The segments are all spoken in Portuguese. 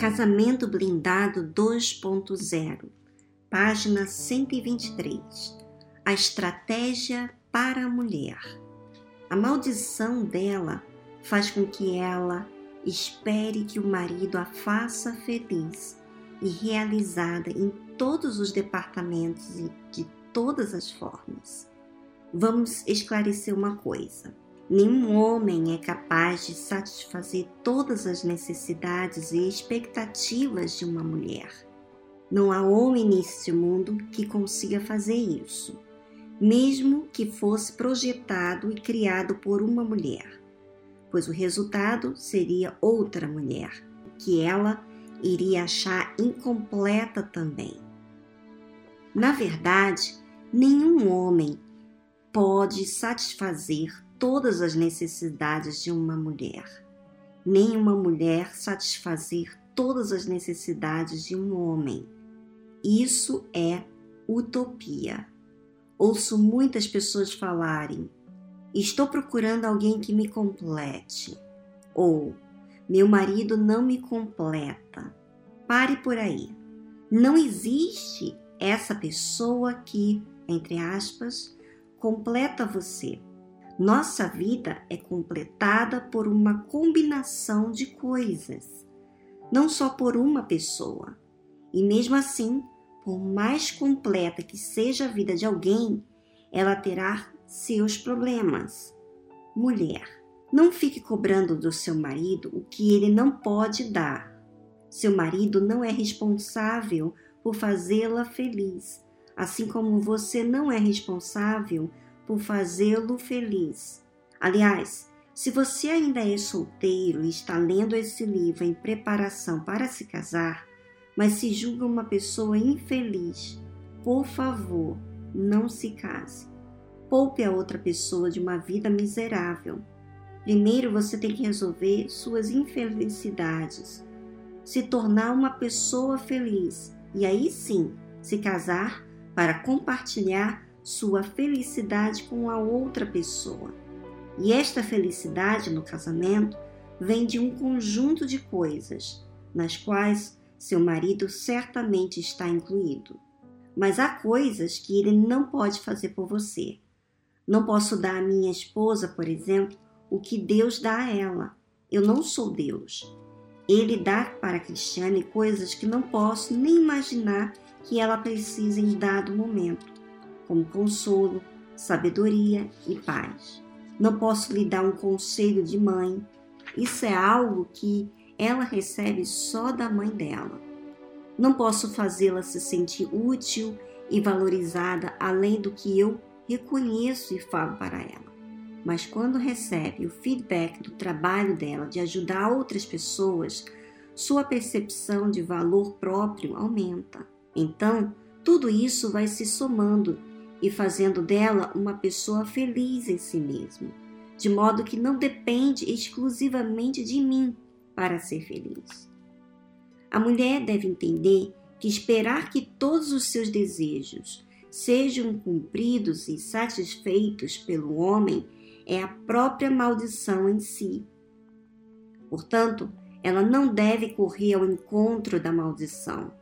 Casamento Blindado 2.0, página 123. A estratégia para a mulher. A maldição dela faz com que ela espere que o marido a faça feliz e realizada em todos os departamentos e de todas as formas. Vamos esclarecer uma coisa. Nenhum homem é capaz de satisfazer todas as necessidades e expectativas de uma mulher. Não há homem neste mundo que consiga fazer isso, mesmo que fosse projetado e criado por uma mulher, pois o resultado seria outra mulher, que ela iria achar incompleta também. Na verdade, nenhum homem pode satisfazer todas as necessidades de uma mulher, nem uma mulher satisfazer todas as necessidades de um homem. Isso é utopia. Ouço muitas pessoas falarem: estou procurando alguém que me complete, ou meu marido não me completa. Pare por aí. Não existe essa pessoa que, entre aspas, completa você. Nossa vida é completada por uma combinação de coisas, não só por uma pessoa. E mesmo assim, por mais completa que seja a vida de alguém, ela terá seus problemas. Mulher, não fique cobrando do seu marido o que ele não pode dar. Seu marido não é responsável por fazê-la feliz, assim como você não é responsável por fazê-lo feliz. Aliás, se você ainda é solteiro e está lendo esse livro em preparação para se casar, mas se julga uma pessoa infeliz, por favor, não se case. Poupe a outra pessoa de uma vida miserável. Primeiro você tem que resolver suas infelicidades, se tornar uma pessoa feliz e aí sim se casar para compartilhar sua felicidade com a outra pessoa. E esta felicidade no casamento vem de um conjunto de coisas, nas quais seu marido certamente está incluído. Mas há coisas que ele não pode fazer por você. Não posso dar à minha esposa, por exemplo, o que Deus dá a ela. Eu não sou Deus. Ele dá para a Cristiane coisas que não posso nem imaginar que ela precisa em dado momento como consolo, sabedoria e paz. Não posso lhe dar um conselho de mãe, isso é algo que ela recebe só da mãe dela. Não posso fazê-la se sentir útil e valorizada além do que eu reconheço e falo para ela. Mas quando recebe o feedback do trabalho dela de ajudar outras pessoas, sua percepção de valor próprio aumenta. Então, tudo isso vai se somando e fazendo dela uma pessoa feliz em si mesma, de modo que não depende exclusivamente de mim para ser feliz. A mulher deve entender que esperar que todos os seus desejos sejam cumpridos e satisfeitos pelo homem é a própria maldição em si. Portanto, ela não deve correr ao encontro da maldição.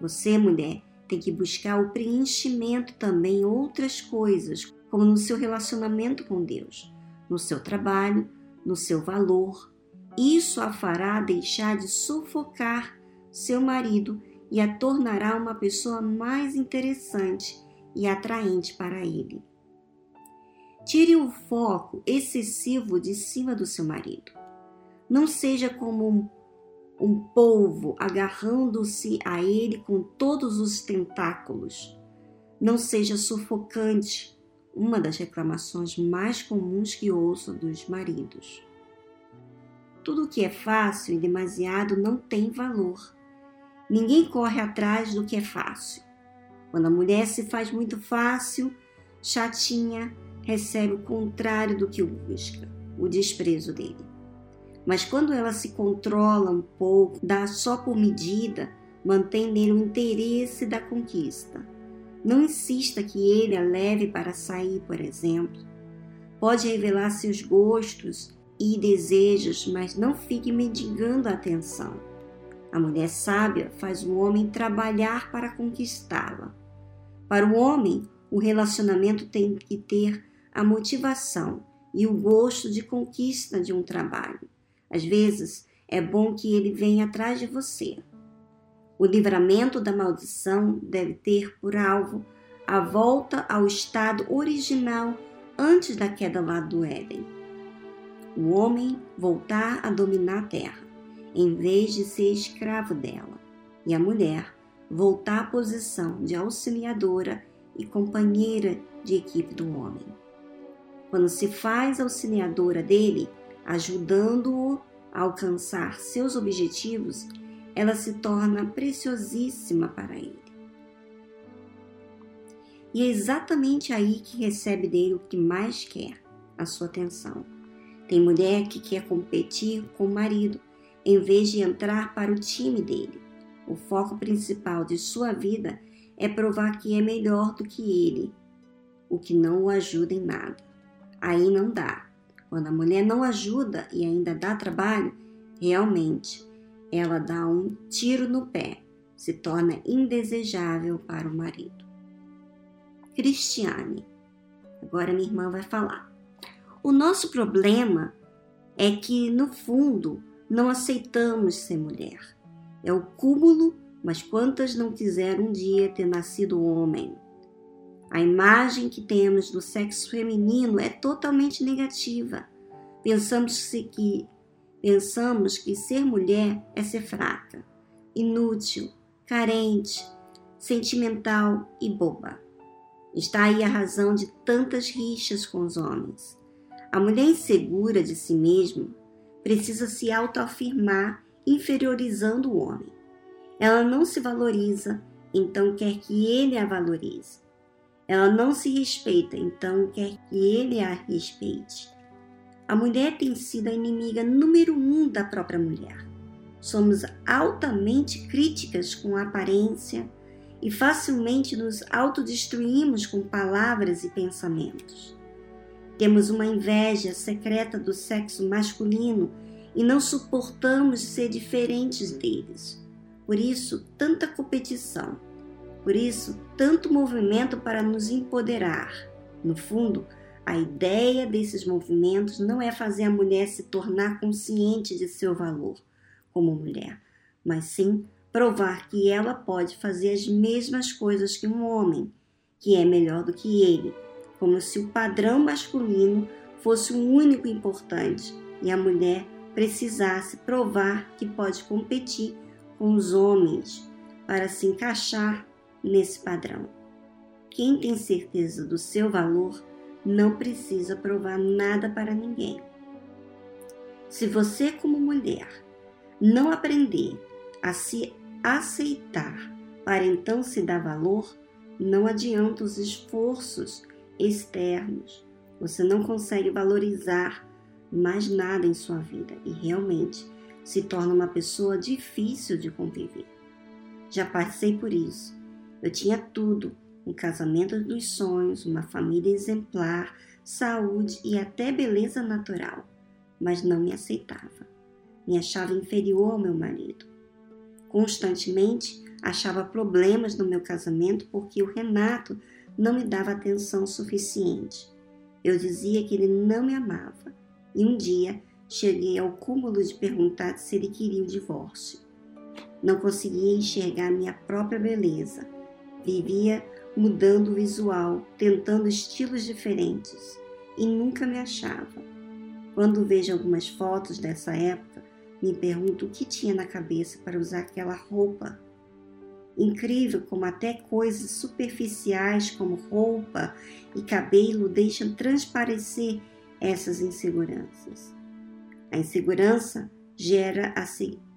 Você, mulher, tem que buscar o preenchimento também em outras coisas, como no seu relacionamento com Deus, no seu trabalho, no seu valor. Isso a fará deixar de sufocar seu marido e a tornará uma pessoa mais interessante e atraente para ele. Tire o foco excessivo de cima do seu marido. Não seja como um um polvo agarrando-se a ele com todos os tentáculos. Não seja sufocante, uma das reclamações mais comuns que ouço dos maridos. Tudo que é fácil e demasiado não tem valor. Ninguém corre atrás do que é fácil. Quando a mulher se faz muito fácil, chatinha, recebe o contrário do que busca, o desprezo dele. Mas quando ela se controla um pouco, dá só por medida, mantém nele o interesse da conquista. Não insista que ele a leve para sair, por exemplo. Pode revelar seus gostos e desejos, mas não fique mendigando a atenção. A mulher sábia faz o homem trabalhar para conquistá-la. Para o homem, o relacionamento tem que ter a motivação e o gosto de conquista de um trabalho. Às vezes, é bom que ele venha atrás de você. O livramento da maldição deve ter por alvo a volta ao estado original antes da queda lá do Éden. O homem voltar a dominar a terra, em vez de ser escravo dela, e a mulher voltar à posição de auxiliadora e companheira de equipe do homem. Quando se faz auxiliadora dele, ajudando-o a alcançar seus objetivos, ela se torna preciosíssima para ele. E é exatamente aí que recebe dele o que mais quer, a sua atenção. Tem mulher que quer competir com o marido, em vez de entrar para o time dele. O foco principal de sua vida é provar que é melhor do que ele, o que não o ajuda em nada. Aí não dá. Quando a mulher não ajuda e ainda dá trabalho, realmente ela dá um tiro no pé, se torna indesejável para o marido. Cristiane, agora minha irmã vai falar. O nosso problema é que, no fundo, não aceitamos ser mulher. É o cúmulo mas quantas não quiseram um dia ter nascido homem? A imagem que temos do sexo feminino é totalmente negativa. Pensamos que pensamos que ser mulher é ser fraca, inútil, carente, sentimental e boba. Está aí a razão de tantas rixas com os homens. A mulher insegura de si mesma precisa se autoafirmar, inferiorizando o homem. Ela não se valoriza, então quer que ele a valorize. Ela não se respeita, então quer que ele a respeite. A mulher tem sido a inimiga número um da própria mulher. Somos altamente críticas com a aparência e facilmente nos autodestruímos com palavras e pensamentos. Temos uma inveja secreta do sexo masculino e não suportamos ser diferentes deles. Por isso, tanta competição. Por isso, tanto movimento para nos empoderar. No fundo, a ideia desses movimentos não é fazer a mulher se tornar consciente de seu valor como mulher, mas sim provar que ela pode fazer as mesmas coisas que um homem, que é melhor do que ele, como se o padrão masculino fosse o único importante e a mulher precisasse provar que pode competir com os homens para se encaixar nesse padrão. Quem tem certeza do seu valor não precisa provar nada para ninguém. Se você, como mulher, não aprender a se aceitar para então se dar valor, não adianta os esforços externos. Você não consegue valorizar mais nada em sua vida e realmente se torna uma pessoa difícil de conviver. Já passei por isso. Eu tinha tudo: um casamento dos sonhos, uma família exemplar, saúde e até beleza natural, mas não me aceitava. Me achava inferior ao meu marido. Constantemente achava problemas no meu casamento porque o Renato não me dava atenção suficiente. Eu dizia que ele não me amava e um dia cheguei ao cúmulo de perguntar se ele queria o divórcio. Não conseguia enxergar minha própria beleza. Vivia mudando o visual, tentando estilos diferentes e nunca me achava. Quando vejo algumas fotos dessa época, me pergunto o que tinha na cabeça para usar aquela roupa. Incrível como até coisas superficiais como roupa e cabelo deixam transparecer essas inseguranças. A insegurança gera, a,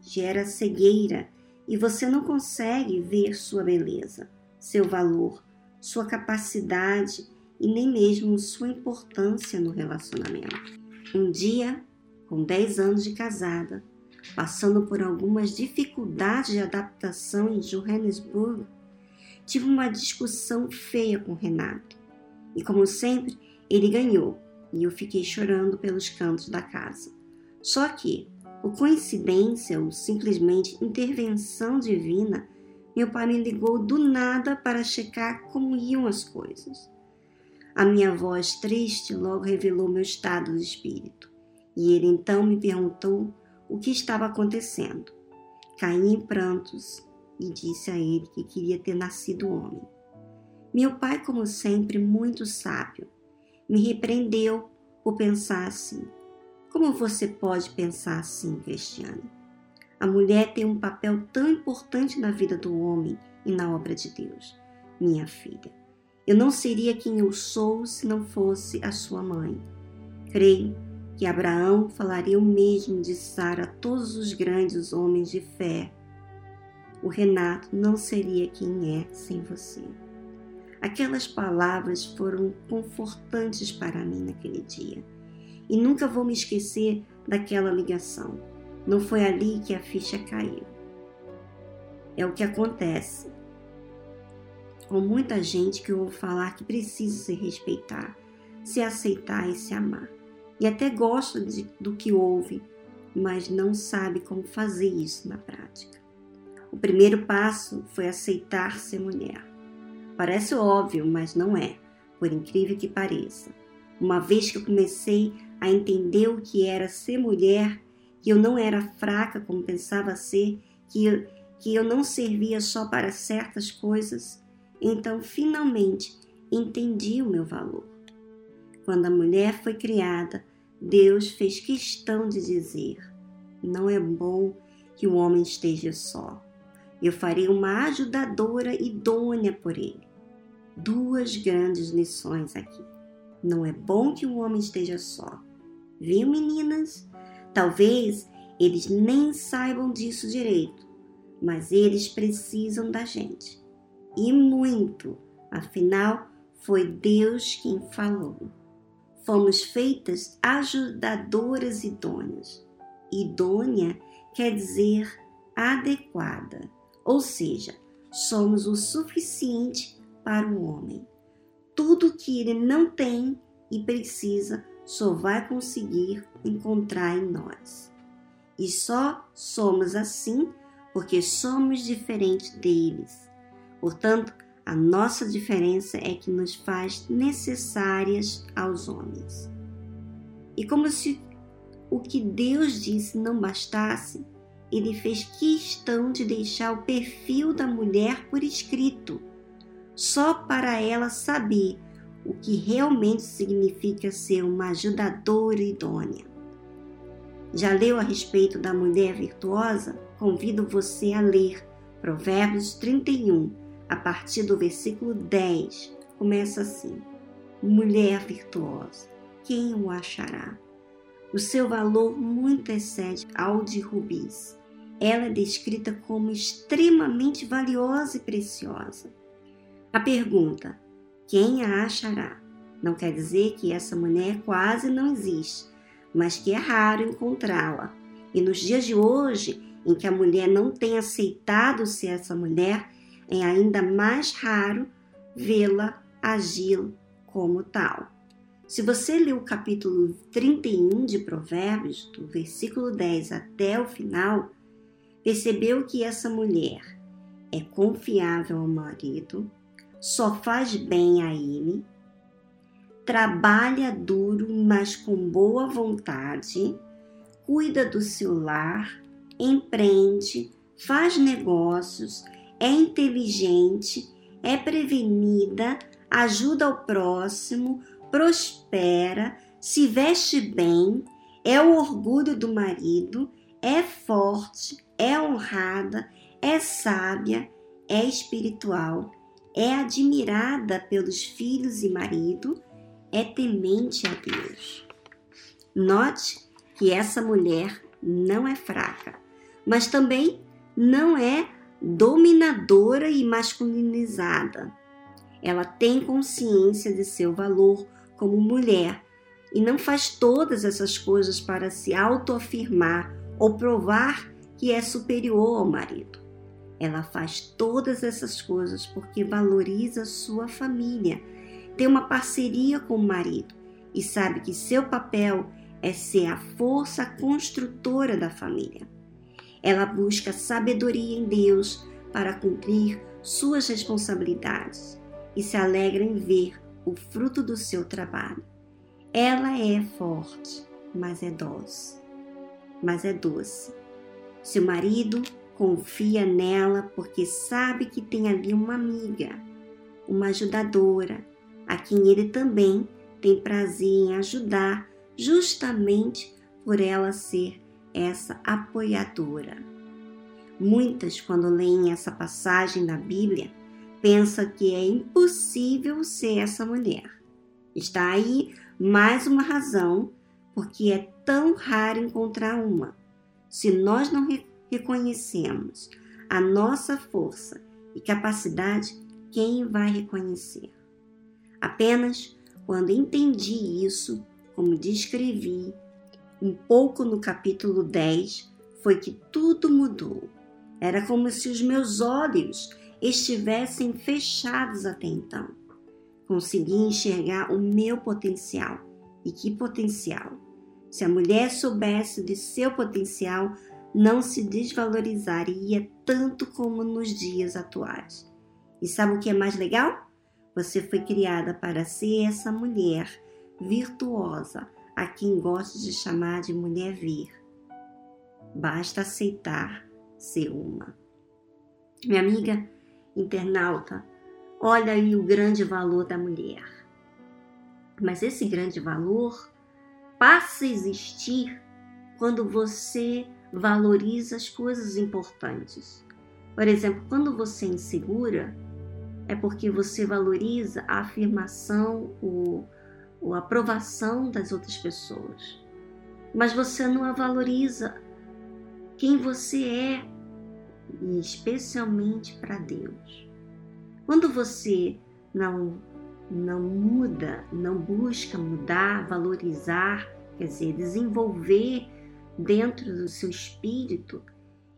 gera cegueira e você não consegue ver sua beleza, seu valor, sua capacidade e nem mesmo sua importância no relacionamento. Um dia, com 10 anos de casada, passando por algumas dificuldades de adaptação em Johannesburg, tive uma discussão feia com Renato. E como sempre, ele ganhou e eu fiquei chorando pelos cantos da casa. Só que, Por coincidência ou simplesmente intervenção divina, meu pai me ligou do nada para checar como iam as coisas. A minha voz triste logo revelou meu estado de espírito, e ele então me perguntou o que estava acontecendo. Caí em prantos e disse a ele que queria ter nascido homem. Meu pai, como sempre, muito sábio, me repreendeu por pensar assim. Como você pode pensar assim, Cristiane? A mulher tem um papel tão importante na vida do homem e na obra de Deus. Minha filha, eu não seria quem eu sou se não fosse a sua mãe. Creio que Abraão falaria o mesmo de Sara a todos os grandes homens de fé. O Renato não seria quem é sem você. Aquelas palavras foram confortantes para mim naquele dia e nunca vou me esquecer daquela ligação. Não foi ali que a ficha caiu. É o que acontece com muita gente que ouve falar que precisa se respeitar, se aceitar e se amar. E até gosta de, do que ouve, mas não sabe como fazer isso na prática. O primeiro passo foi aceitar ser mulher. Parece óbvio, mas não é, por incrível que pareça. Uma vez que eu comecei a entender o que era ser mulher, que eu não era fraca como pensava ser, que eu, que eu não servia só para certas coisas, então finalmente entendi o meu valor. Quando a mulher foi criada, Deus fez questão de dizer: não é bom que o homem esteja só. Eu farei uma ajudadora idônea por ele. Duas grandes lições aqui. Não é bom que o homem esteja só. Viu, meninas? Talvez eles nem saibam disso direito, mas eles precisam da gente. E muito, afinal, foi Deus quem falou. Fomos feitas ajudadoras idôneas. Idônea quer dizer adequada, ou seja, somos o suficiente para o homem. Tudo que ele não tem e precisa só vai conseguir encontrar em nós. E só somos assim porque somos diferentes deles. Portanto, a nossa diferença é que nos faz necessárias aos homens. E como se o que Deus disse não bastasse, ele fez questão de deixar o perfil da mulher por escrito, só para ela saber o que realmente significa ser uma ajudadora idônea. Já leu a respeito da mulher virtuosa? Convido você a ler Provérbios 31, a partir do versículo 10. Começa assim: Mulher virtuosa, quem o achará? O seu valor muito excede ao de rubis. Ela é descrita como extremamente valiosa e preciosa. A pergunta: quem a achará. Não quer dizer que essa mulher quase não existe, mas que é raro encontrá-la. E nos dias de hoje, em que a mulher não tem aceitado ser essa mulher, é ainda mais raro vê-la agir como tal. Se você ler o capítulo 31 de Provérbios, do versículo 10 até o final, percebeu que essa mulher é confiável ao marido, só faz bem a ele, trabalha duro, mas com boa vontade, cuida do seu lar, empreende, faz negócios, é inteligente, é prevenida, ajuda o próximo, prospera, se veste bem, é o orgulho do marido, é forte, é honrada, é sábia, é espiritual, é admirada pelos filhos e marido, é temente a Deus. Note que essa mulher não é fraca, mas também não é dominadora e masculinizada. Ela tem consciência de seu valor como mulher e não faz todas essas coisas para se autoafirmar ou provar que é superior ao marido. Ela faz todas essas coisas porque valoriza sua família, tem uma parceria com o marido e sabe que seu papel é ser a força construtora da família. Ela busca sabedoria em Deus para cumprir suas responsabilidades e se alegra em ver o fruto do seu trabalho. Ela é forte, mas é doce. Mas é doce. Seu marido confia nela porque sabe que tem ali uma amiga, uma ajudadora, a quem ele também tem prazer em ajudar, justamente por ela ser essa apoiadora. Muitas, quando leem essa passagem da Bíblia, pensam que é impossível ser essa mulher. Está aí mais uma razão porque é tão raro encontrar uma. Se nós não reconhecemos a nossa força e capacidade, quem vai reconhecer? Apenas quando entendi isso, como descrevi um pouco no capítulo 10, foi que tudo mudou. Era como se os meus olhos estivessem fechados até então. Consegui enxergar o meu potencial. E que potencial! Se a mulher soubesse de seu potencial, não se desvalorizaria tanto como nos dias atuais. E sabe o que é mais legal? Você foi criada para ser essa mulher virtuosa, a quem gosto de chamar de mulher vir. Basta aceitar ser uma. Minha amiga internauta, olha aí o grande valor da mulher. Mas esse grande valor passa a existir quando você valoriza as coisas importantes. Por exemplo, quando você é insegura, é porque você valoriza a afirmação, o, a aprovação das outras pessoas. Mas você não a valoriza quem você é, e especialmente para Deus. Quando você não não muda, não busca mudar, valorizar, quer dizer, desenvolver dentro do seu espírito,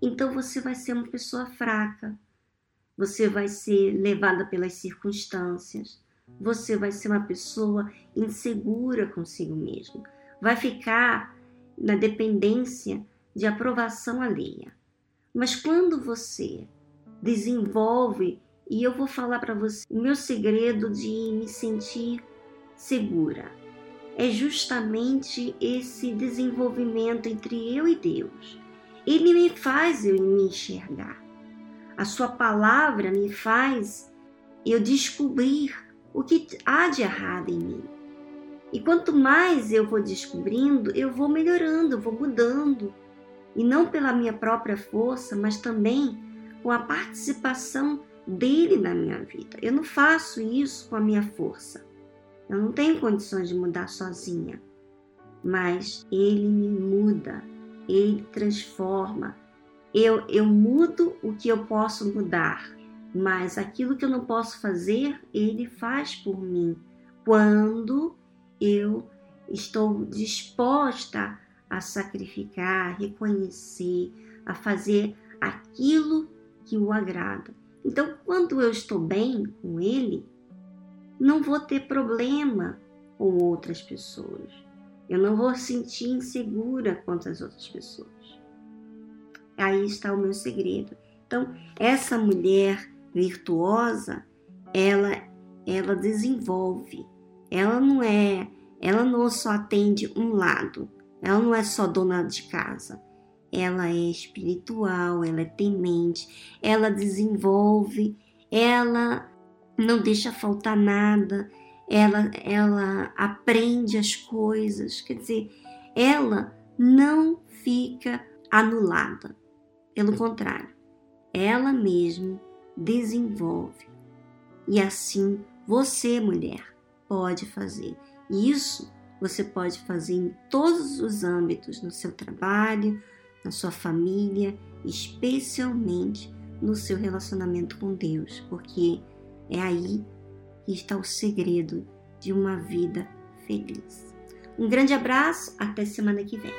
então você vai ser uma pessoa fraca. Você vai ser levada pelas circunstâncias. Você vai ser uma pessoa insegura consigo mesmo. Vai ficar na dependência de aprovação alheia. Mas quando você desenvolve, e eu vou falar para você o meu segredo de me sentir segura, é justamente esse desenvolvimento entre eu e Deus. Ele me faz eu me enxergar. A sua palavra me faz eu descobrir o que há de errado em mim. E quanto mais eu vou descobrindo, eu vou melhorando, eu vou mudando e não pela minha própria força, mas também com a participação dele na minha vida. Eu não faço isso com a minha força. Eu não tenho condições de mudar sozinha, mas ele me muda, ele transforma. Eu, eu mudo o que eu posso mudar, mas aquilo que eu não posso fazer, ele faz por mim. Quando eu estou disposta a sacrificar, a reconhecer, a fazer aquilo que o agrada. Então, quando eu estou bem com ele, não vou ter problema com outras pessoas. Eu não vou sentir insegura quanto às outras pessoas. Aí está o meu segredo. Então, essa mulher virtuosa, ela ela desenvolve. Ela não é, ela não só atende um lado, ela não é só dona de casa. Ela é espiritual, ela é temente, ela desenvolve, ela não deixa faltar nada, ela, ela aprende as coisas, quer dizer, ela não fica anulada. Pelo contrário, ela mesma desenvolve. E assim você, mulher, pode fazer. Isso você pode fazer em todos os âmbitos, no seu trabalho, na sua família, especialmente no seu relacionamento com Deus, porque é aí que está o segredo de uma vida feliz. Um grande abraço, até semana que vem.